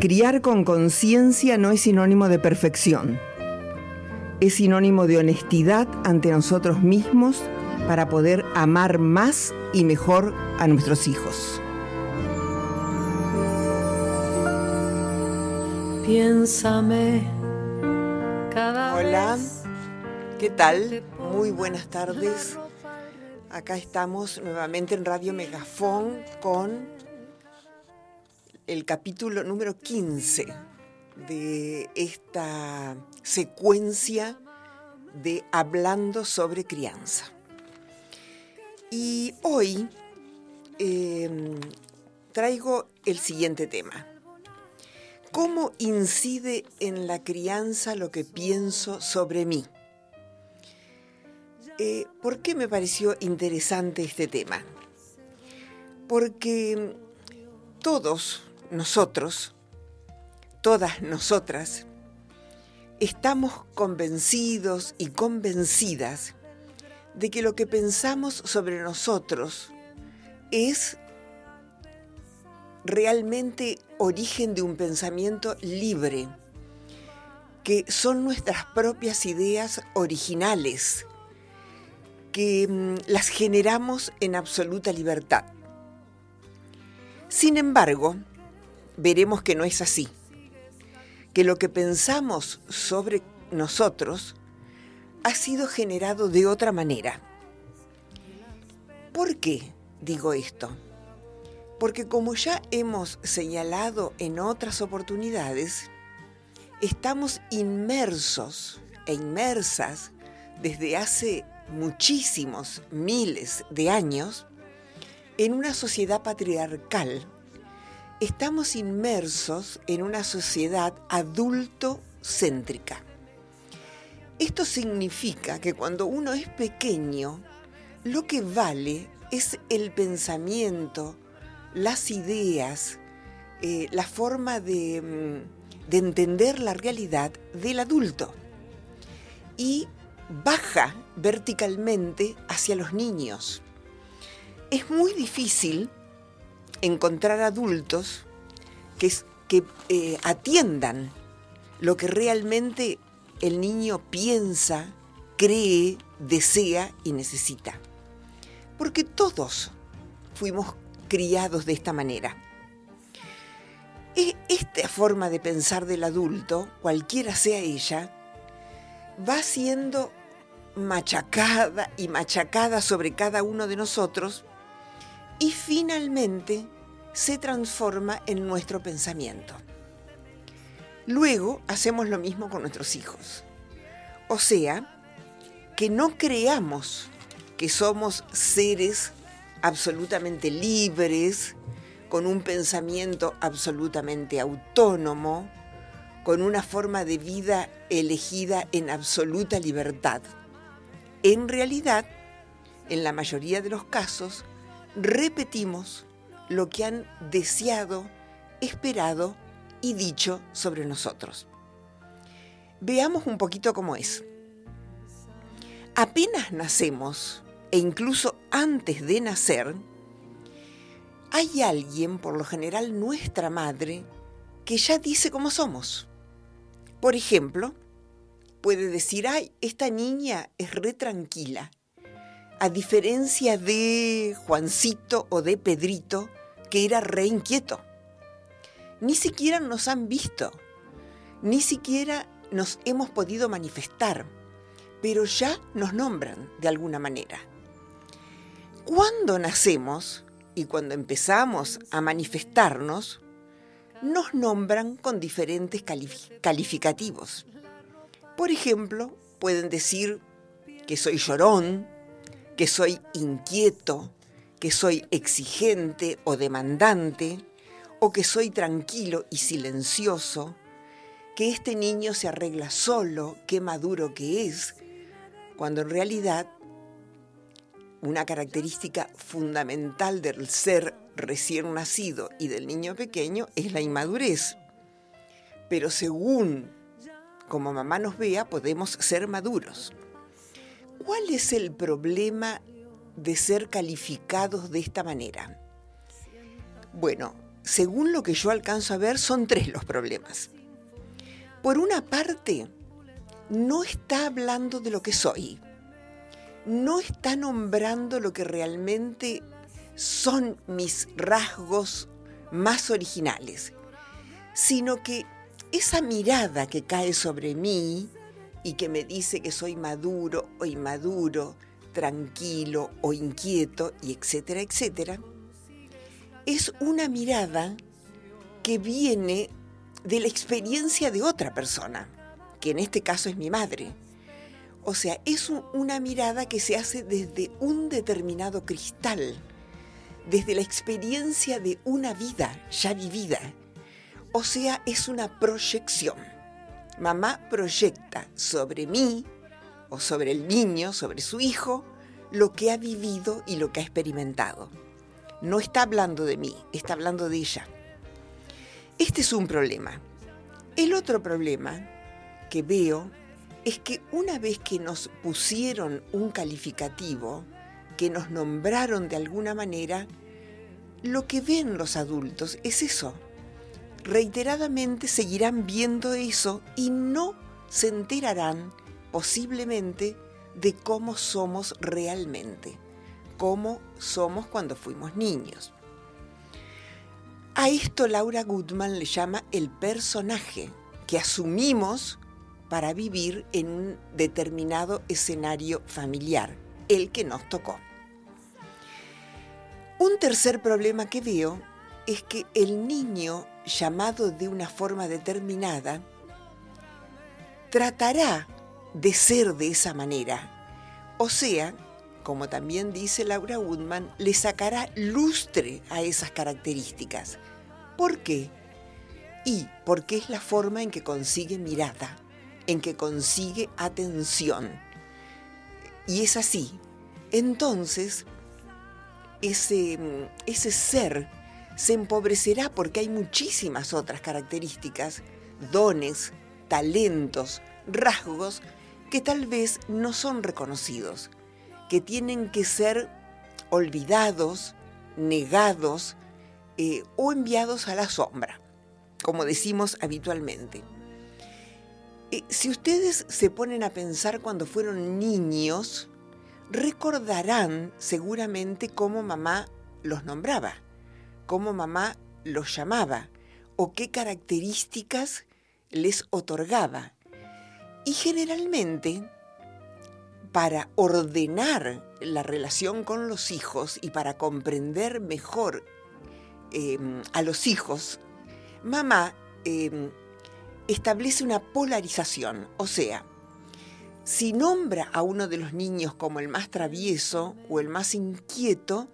Criar con conciencia no es sinónimo de perfección. Es sinónimo de honestidad ante nosotros mismos para poder amar más y mejor a nuestros hijos. Piénsame cada Hola, ¿qué tal? Muy buenas tardes. Acá estamos nuevamente en Radio Megafón con el capítulo número 15 de esta secuencia de Hablando sobre crianza. Y hoy em, traigo el siguiente tema. ¿Cómo incide en la crianza lo que pienso sobre mí? Eh, ¿Por qué me pareció interesante este tema? Porque todos nosotros, todas nosotras, estamos convencidos y convencidas de que lo que pensamos sobre nosotros es realmente origen de un pensamiento libre, que son nuestras propias ideas originales, que mm, las generamos en absoluta libertad. Sin embargo, veremos que no es así, que lo que pensamos sobre nosotros ha sido generado de otra manera. ¿Por qué digo esto? Porque como ya hemos señalado en otras oportunidades, estamos inmersos e inmersas desde hace muchísimos miles de años en una sociedad patriarcal estamos inmersos en una sociedad adulto-céntrica. Esto significa que cuando uno es pequeño, lo que vale es el pensamiento, las ideas, eh, la forma mm, de entender la realidad del adulto. Y baja verticalmente hacia los niños. Es muy difícil encontrar adultos que, que eh, atiendan lo que realmente el niño piensa, cree, desea y necesita. Porque todos fuimos criados de esta manera. E, esta forma de pensar del adulto, cualquiera sea ella, va siendo machacada y machacada sobre cada uno de nosotros y finalmente se transforma en nuestro pensamiento. Luego hacemos lo mismo con nuestros hijos. O sea, que no creamos que somos seres absolutamente libres, con un pensamiento absolutamente autónomo, con una forma de vida elegida en absoluta libertad. En realidad, en la mayoría de los casos, repetimos lo que han deseado, esperado y dicho sobre nosotros. Veamos un poquito cómo es. Apenas nacemos, e incluso antes de nacer, hay alguien, por lo general nuestra madre, que ya dice cómo somos. Por ejemplo, puede decir, ay, esta niña es re tranquila, a diferencia de Juancito o de Pedrito, que era re inquieto. Ni siquiera nos han visto, ni siquiera nos hemos podido manifestar, pero ya nos nombran de alguna manera. Cuando nacemos y cuando empezamos a manifestarnos, nos nombran con diferentes calificativos. Por ejemplo, pueden decir que soy llorón, que soy inquieto, que soy exigente o demandante, o que soy tranquilo y silencioso, que este niño se arregla solo, qué maduro que es, cuando en realidad una característica fundamental del ser recién nacido y del niño pequeño es la inmadurez. Pero según como mamá nos vea, podemos ser maduros. ¿Cuál es el problema de ser calificados de esta manera? Bueno, según lo que yo alcanzo a ver, son tres los problemas. Por una parte, no está hablando de lo que soy, no está nombrando lo que realmente son mis rasgos más originales, sino que esa mirada que cae sobre mí y que me dice que soy maduro o inmaduro, tranquilo o inquieto, y etcétera, etcétera, es una mirada que viene de la experiencia de otra persona, que en este caso es mi madre. O sea, es una mirada que se hace desde un determinado cristal, desde la experiencia de una vida ya vivida. O sea, es una proyección. Mamá proyecta sobre mí o sobre el niño, sobre su hijo, lo que ha vivido y lo que ha experimentado. No está hablando de mí, está hablando de ella. Este es un problema. El otro problema que veo es que una vez que nos pusieron un calificativo, que nos nombraron de alguna manera, lo que ven los adultos es eso. Reiteradamente seguirán viendo eso y no se enterarán posiblemente de cómo somos realmente, cómo somos cuando fuimos niños. A esto Laura Goodman le llama el personaje que asumimos para vivir en un determinado escenario familiar, el que nos tocó. Un tercer problema que veo es que el niño llamado de una forma determinada tratará de ser de esa manera. O sea, como también dice Laura Woodman, le sacará lustre a esas características. ¿Por qué? Y porque es la forma en que consigue mirada, en que consigue atención. Y es así. Entonces, ese, ese ser se empobrecerá porque hay muchísimas otras características, dones, talentos, rasgos que tal vez no son reconocidos, que tienen que ser olvidados, negados eh, o enviados a la sombra, como decimos habitualmente. Eh, si ustedes se ponen a pensar cuando fueron niños, recordarán seguramente cómo mamá los nombraba, cómo mamá los llamaba o qué características les otorgaba. Y generalmente, para ordenar la relación con los hijos y para comprender mejor em, a los hijos, mamá em, establece una polarización, o sea, si nombra a uno de los niños como el más travieso o el más inquieto,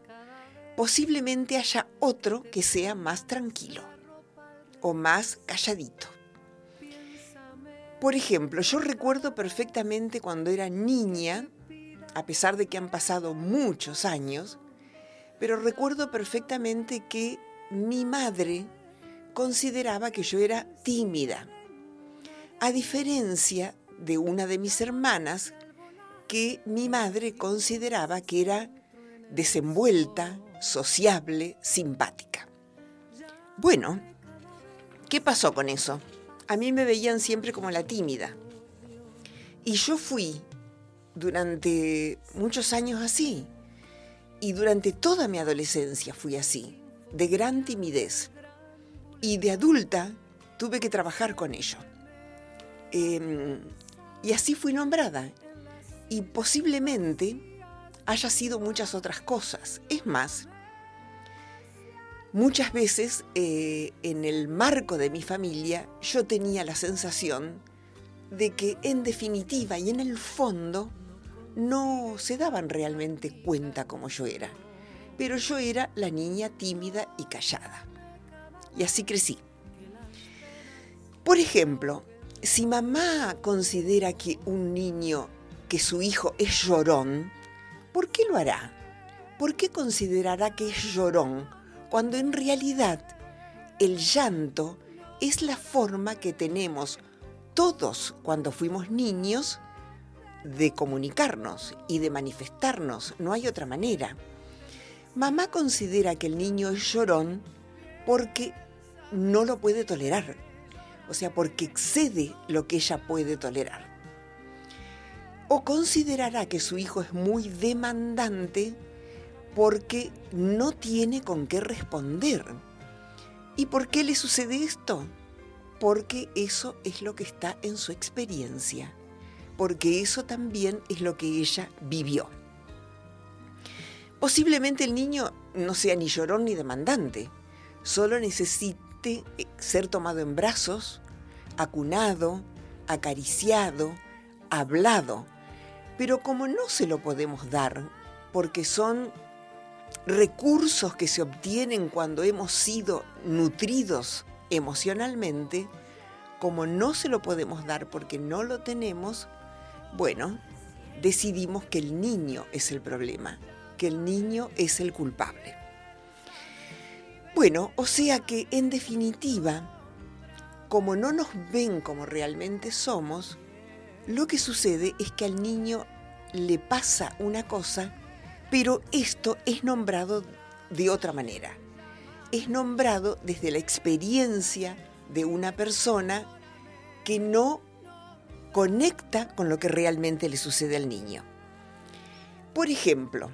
posiblemente haya otro que sea más tranquilo o más calladito. Por ejemplo, yo recuerdo perfectamente cuando era niña, a pesar de que han pasado muchos años, pero recuerdo perfectamente que mi madre consideraba que yo era tímida, a diferencia de una de mis hermanas que mi madre consideraba que era desenvuelta, sociable, simpática. Bueno, ¿qué pasó con eso? A mí me veían siempre como la tímida. Y yo fui durante muchos años así. Y durante toda mi adolescencia fui así, de gran timidez. Y de adulta tuve que trabajar con ello. Em, y así fui nombrada. Y posiblemente haya sido muchas otras cosas. Es más, muchas veces eh, en el marco de mi familia yo tenía la sensación de que en definitiva y en el fondo no se daban realmente cuenta como yo era. Pero yo era la niña tímida y callada. Y así crecí. Por ejemplo, si mamá considera que un niño, que su hijo es llorón, ¿por qué lo hará? ¿Por qué considerará que es llorón cuando en realidad el llanto es la forma que tenemos todos cuando fuimos niños de comunicarnos y de manifestarnos? No hay otra manera. Mamá considera que el niño es llorón porque no lo puede tolerar. O sea, porque excede lo que ella puede tolerar. O considerará que su hijo es muy demandante porque no tiene con qué responder. ¿Y por qué le sucede esto? Porque eso es lo que está en su experiencia, porque eso también es lo que ella vivió. Posiblemente el niño no sea ni llorón ni demandante, solo necesite eh, ser tomado en brazos, acunado, acariciado, hablado. Pero como no se lo podemos dar, porque son recursos que se obtienen cuando hemos sido nutridos emocionalmente, como no se lo podemos dar porque no lo tenemos, bueno, decidimos que el niño es el problema que el niño es el culpable. Bueno, o sea que en definitiva, como no nos ven como realmente somos, lo que sucede es que al niño le pasa una cosa, pero esto es nombrado de otra manera. Es nombrado desde la experiencia de una persona que no conecta con lo que realmente le sucede al niño. Por ejemplo,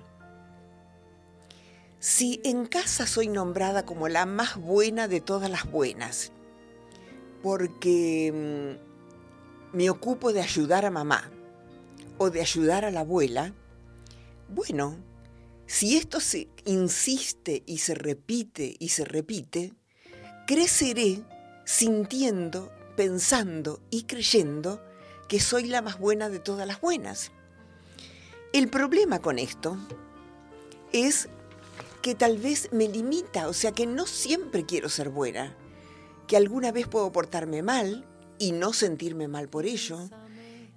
si en casa soy nombrada como la más buena de todas las buenas, porque mm, me ocupo de ayudar a mamá o de ayudar a la abuela, bueno, si esto se insiste y se repite y se repite, creceré sintiendo, pensando y creyendo que soy la más buena de todas las buenas. El problema con esto es que tal vez me limita, o sea que no siempre quiero ser buena, que alguna vez puedo portarme mal y no sentirme mal por ello,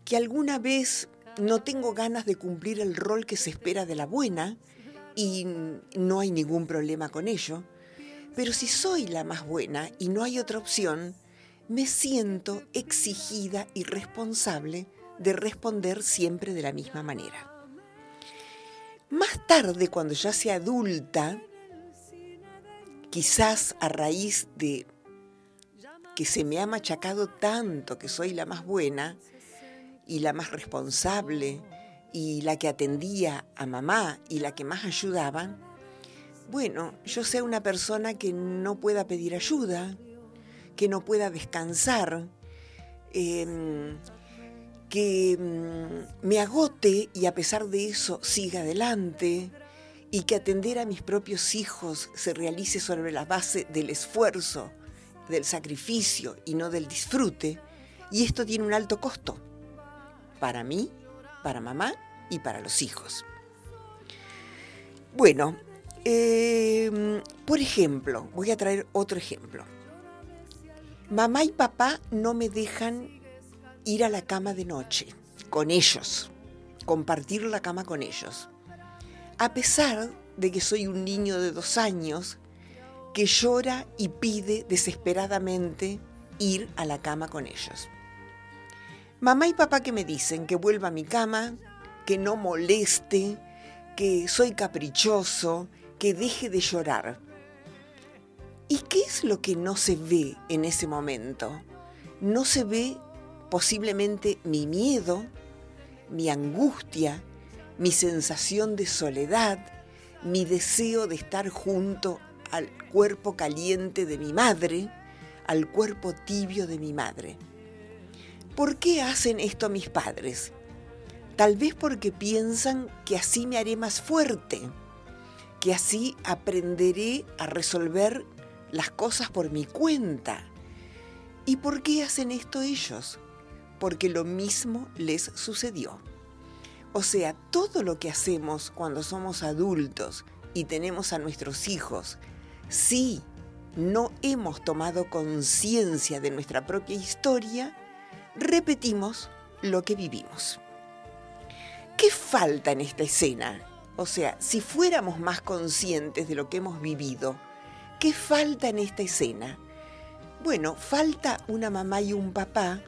que alguna vez no tengo ganas de cumplir el rol que se espera de la buena y no hay ningún problema con ello, pero si soy la más buena y no hay otra opción, me siento exigida y responsable de responder siempre de la misma manera. Más tarde, cuando ya sea adulta, quizás a raíz de que se me ha machacado tanto que soy la más buena y la más responsable y la que atendía a mamá y la que más ayudaba, bueno, yo sea una persona que no pueda pedir ayuda, que no pueda descansar, em, que mm, me agote y a pesar de eso siga adelante y que atender a mis propios hijos se realice sobre la base del esfuerzo, del sacrificio y no del disfrute. Y esto tiene un alto costo para mí, para mamá y para los hijos. Bueno, em, por ejemplo, voy a traer otro ejemplo. Mamá y papá no me dejan ir a la cama de noche con ellos, compartir la cama con ellos. A pesar de que soy un niño de dos años que llora y pide desesperadamente ir a la cama con ellos. Mamá y papá que me dicen que vuelva a mi cama, que no moleste, que soy caprichoso, que deje de llorar. ¿Y qué es lo que no se ve en ese momento? No se ve posiblemente mi miedo, mi angustia, mi sensación de soledad, mi deseo de estar junto al cuerpo caliente de mi madre, al cuerpo tibio de mi madre. ¿Por qué hacen esto mis padres? Tal vez porque piensan que así me haré más fuerte, que así aprenderé a resolver las cosas por mi cuenta. ¿Y por qué hacen esto ellos? porque lo mismo les sucedió. O sea, todo lo que hacemos cuando somos adultos y tenemos a nuestros hijos, si no hemos tomado conciencia de nuestra propia historia, repetimos lo que vivimos. ¿Qué falta en esta escena? O sea, si fuéramos más conscientes de lo que hemos vivido, ¿qué falta en esta escena? Bueno, falta una mamá y un papá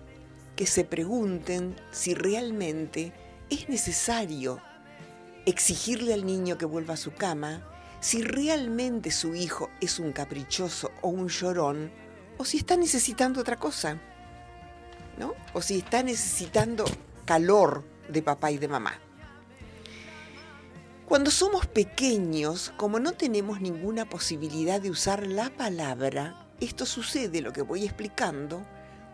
que se pregunten si realmente es necesario exigirle al niño que vuelva a su cama, si realmente su hijo es un caprichoso o un llorón, o si está necesitando otra cosa, ¿no? O si está necesitando calor de papá y de mamá. Cuando somos pequeños, como no tenemos ninguna posibilidad de usar la palabra, esto sucede, lo que voy explicando,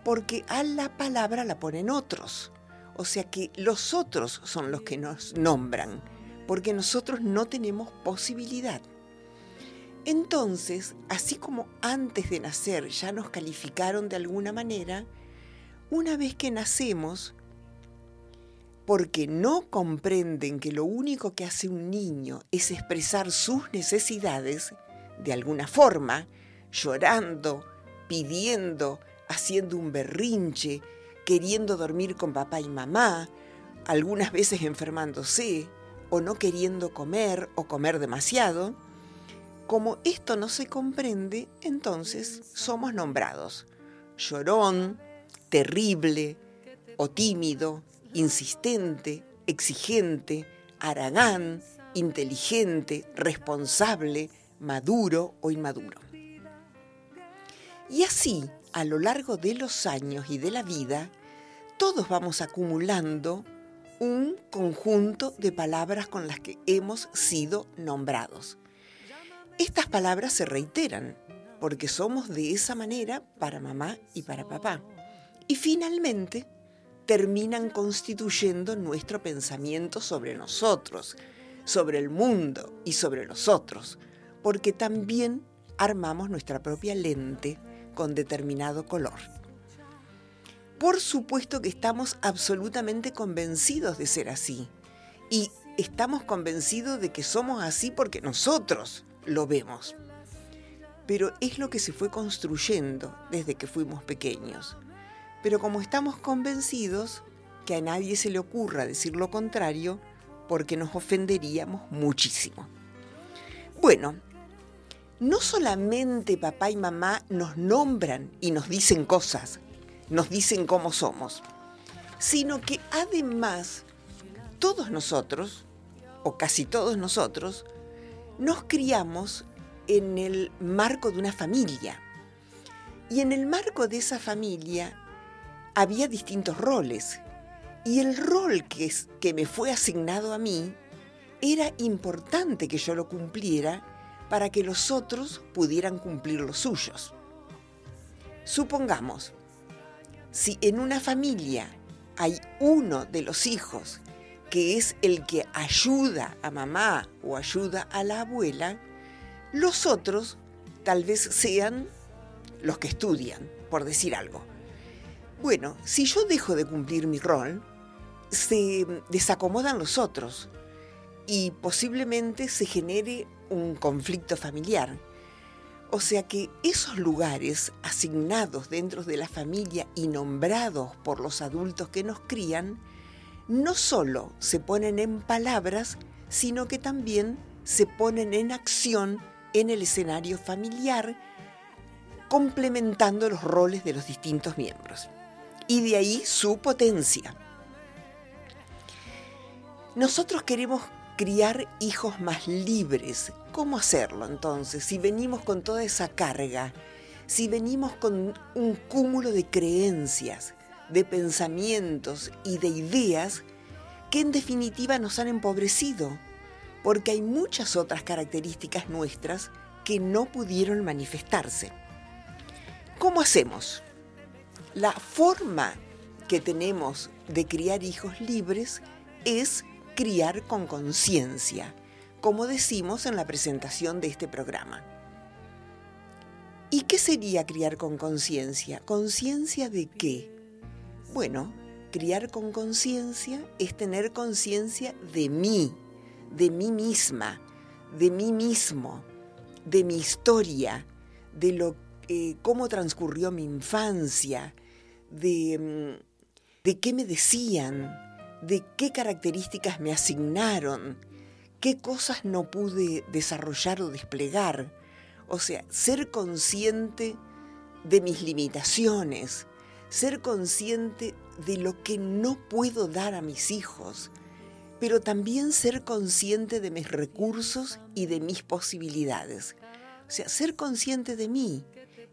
porque a la palabra la ponen otros. O sea que los otros son los que nos nombran, porque nosotros no tenemos posibilidad. Entonces, así como antes de nacer ya nos calificaron de alguna manera, una vez que nacemos, porque no comprenden que lo único que hace un niño es expresar sus necesidades, de alguna forma, llorando, pidiendo, haciendo un berrinche, queriendo dormir con papá y mamá, algunas veces enfermándose, o no queriendo comer o comer demasiado, como esto no se comprende, entonces somos nombrados llorón, terrible o tímido, insistente, exigente, aragán, inteligente, responsable, maduro o inmaduro. Y así, a lo largo de los años y de la vida, todos vamos acumulando un conjunto de palabras con las que hemos sido nombrados. Estas palabras se reiteran porque somos de esa manera para mamá y para papá. Y finalmente terminan constituyendo nuestro pensamiento sobre nosotros, sobre el mundo y sobre los otros, porque también armamos nuestra propia lente con determinado color. Por supuesto que estamos absolutamente convencidos de ser así y estamos convencidos de que somos así porque nosotros lo vemos. Pero es lo que se fue construyendo desde que fuimos pequeños. Pero como estamos convencidos, que a nadie se le ocurra decir lo contrario, porque nos ofenderíamos muchísimo. Bueno, no solamente papá y mamá nos nombran y nos dicen cosas, nos dicen cómo somos, sino que además todos nosotros, o casi todos nosotros, nos criamos en el marco de una familia. Y en el marco de esa familia había distintos roles. Y el rol que, que me fue asignado a mí era importante que yo lo cumpliera para que los otros pudieran cumplir los suyos. Supongamos, si en una familia hay uno de los hijos que es el que ayuda a mamá o ayuda a la abuela, los otros tal vez sean los que estudian, por decir algo. Bueno, si yo dejo de cumplir mi rol, se desacomodan los otros y posiblemente se genere un conflicto familiar. O sea que esos lugares asignados dentro de la familia y nombrados por los adultos que nos crían, no solo se ponen en palabras, sino que también se ponen en acción en el escenario familiar, complementando los roles de los distintos miembros. Y de ahí su potencia. Nosotros queremos criar hijos más libres. ¿Cómo hacerlo entonces? Si venimos con toda esa carga, si venimos con un cúmulo de creencias, de pensamientos y de ideas que en definitiva nos han empobrecido, porque hay muchas otras características nuestras que no pudieron manifestarse. ¿Cómo hacemos? La forma que tenemos de criar hijos libres es criar con conciencia, como decimos en la presentación de este programa. ¿Y qué sería criar con conciencia? ¿Conciencia de qué? Bueno, criar con conciencia es tener conciencia de mí, de mí misma, de mí mismo, de mi historia, de lo, eh, cómo transcurrió mi infancia, de, mm, de qué me decían, de qué características me asignaron, qué cosas no pude desarrollar o desplegar. O sea, ser consciente de mis limitaciones, ser consciente de lo que no puedo dar a mis hijos, pero también ser consciente de mis recursos y de mis posibilidades. O sea, ser consciente de mí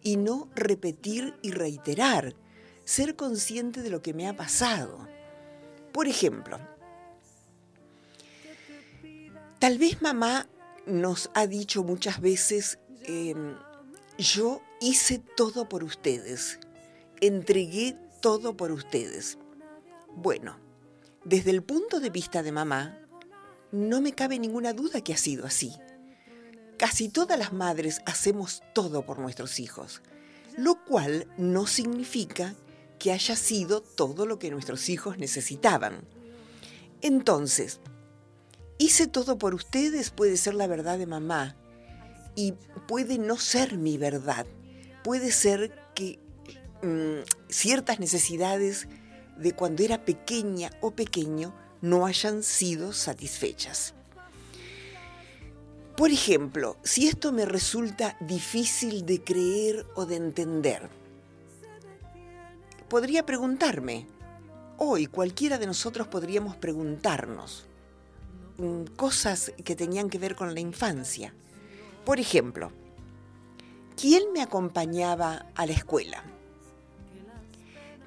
y no repetir y reiterar. Ser consciente de lo que me ha pasado. Por ejemplo, tal vez mamá nos ha dicho muchas veces, em, yo hice todo por ustedes, entregué todo por ustedes. Bueno, desde el punto de vista de mamá, no me cabe ninguna duda que ha sido así. Casi todas las madres hacemos todo por nuestros hijos, lo cual no significa que haya sido todo lo que nuestros hijos necesitaban. Entonces, hice todo por ustedes puede ser la verdad de mamá y puede no ser mi verdad. Puede ser que mm, ciertas necesidades de cuando era pequeña o pequeño no hayan sido satisfechas. Por ejemplo, si esto me resulta difícil de creer o de entender, podría preguntarme, hoy cualquiera de nosotros podríamos preguntarnos cosas que tenían que ver con la infancia. Por ejemplo, ¿quién me acompañaba a la escuela?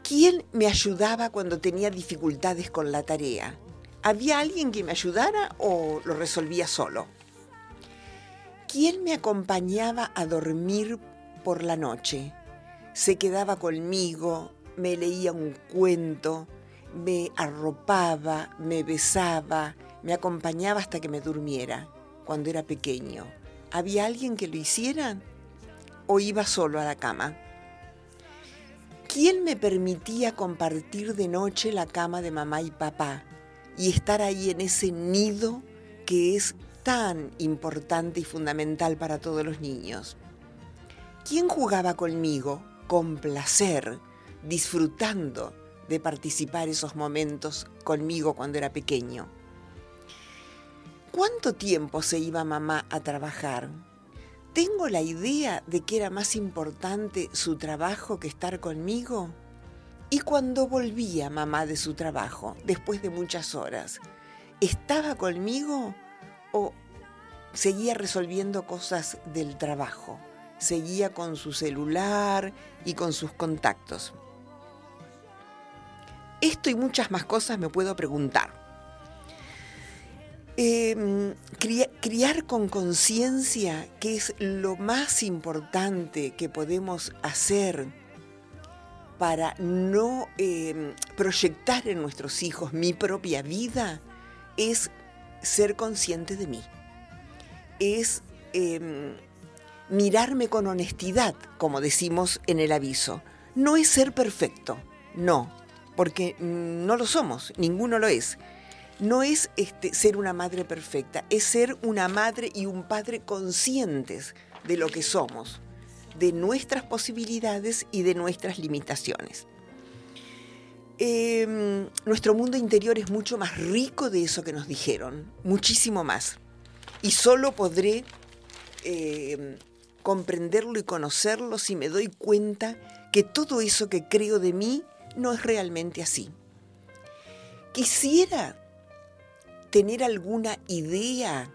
¿Quién me ayudaba cuando tenía dificultades con la tarea? ¿Había alguien que me ayudara o lo resolvía solo? ¿Quién me acompañaba a dormir por la noche? Se quedaba conmigo, me leía un cuento, me arropaba, me besaba, me acompañaba hasta que me durmiera cuando era pequeño. ¿Había alguien que lo hiciera? ¿O iba solo a la cama? ¿Quién me permitía compartir de noche la cama de mamá y papá y estar ahí en ese nido que es tan importante y fundamental para todos los niños? ¿Quién jugaba conmigo con placer, disfrutando de participar esos momentos conmigo cuando era pequeño? ¿Cuánto tiempo se iba mamá a trabajar? ¿Tengo la idea de que era más importante su trabajo que estar conmigo? Y cuando volvía mamá de su trabajo, después de muchas horas, ¿estaba conmigo o seguía resolviendo cosas del trabajo? Seguía con su celular y con sus contactos. Esto y muchas más cosas me puedo preguntar. Em, criar con conciencia, que es lo más importante que podemos hacer para no em, proyectar en nuestros hijos mi propia vida, es ser consciente de mí. Es em, mirarme con honestidad, como decimos en el aviso. No es ser perfecto, no, porque no lo somos, ninguno lo es no es este, ser una madre perfecta, es ser una madre y un padre conscientes de lo que somos, de nuestras posibilidades y de nuestras limitaciones. Em, nuestro mundo interior es mucho más rico de eso que nos dijeron, muchísimo más. Y solo podré em, comprenderlo y conocerlo si me doy cuenta que todo eso que creo de mí no es realmente así. Quisiera tener alguna idea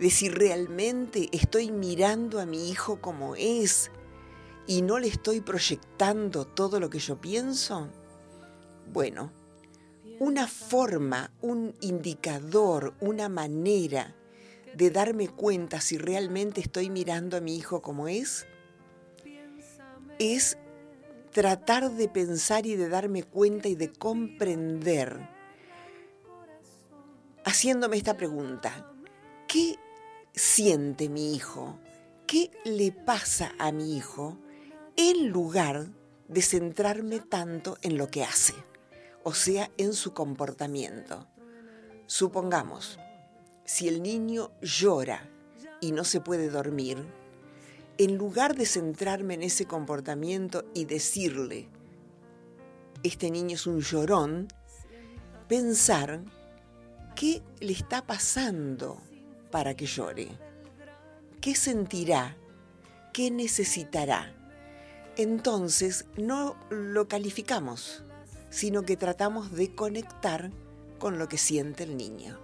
de si realmente estoy mirando a mi hijo como es y no le estoy proyectando todo lo que yo pienso? Bueno, una forma, un indicador, una manera de darme cuenta si realmente estoy mirando a mi hijo como es, es tratar de pensar y de darme cuenta y de comprender haciéndome esta pregunta. ¿Qué siente mi hijo? ¿Qué le pasa a mi hijo en lugar de centrarme tanto en lo que hace? O sea, en su comportamiento. Supongamos, si el niño llora y no se puede dormir, en lugar de centrarme en ese comportamiento y decirle, este niño es un llorón, pensar ¿Qué le está pasando para que llore? ¿Qué sentirá? ¿Qué necesitará? Entonces no lo calificamos, sino que tratamos de conectar con lo que siente el niño.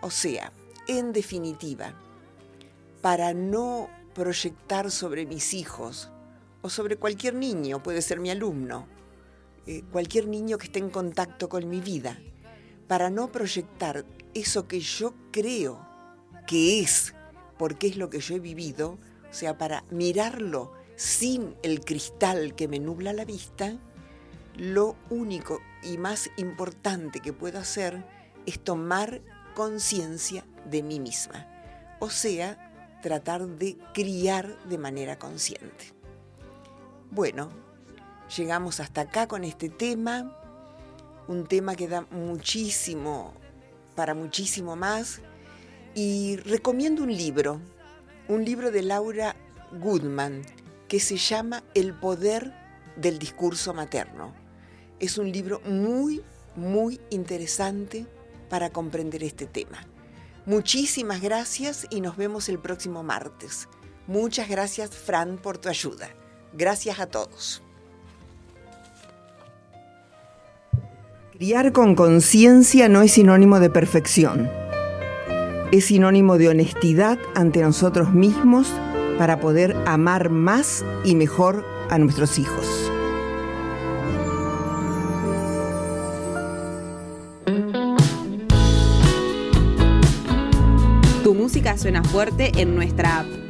O sea, en definitiva, para no proyectar sobre mis hijos o sobre cualquier niño, puede ser mi alumno, eh, cualquier niño que esté en contacto con mi vida, para no proyectar eso que yo creo que es, porque es lo que yo he vivido, o sea, para mirarlo sin el cristal que me nubla la vista, lo único y más importante que puedo hacer es tomar conciencia de mí misma. O sea, tratar de criar de manera consciente. Bueno, llegamos hasta acá con este tema, un tema que da muchísimo, para muchísimo más, y recomiendo un libro, un libro de Laura Goodman, que se llama El poder del discurso materno. Es un libro muy, muy interesante para comprender este tema. Muchísimas gracias y nos vemos el próximo martes. Muchas gracias, Fran, por tu ayuda. Gracias a todos. Criar con conciencia no es sinónimo de perfección. Es sinónimo de honestidad ante nosotros mismos para poder amar más y mejor a nuestros hijos. Tu música suena fuerte en nuestra app.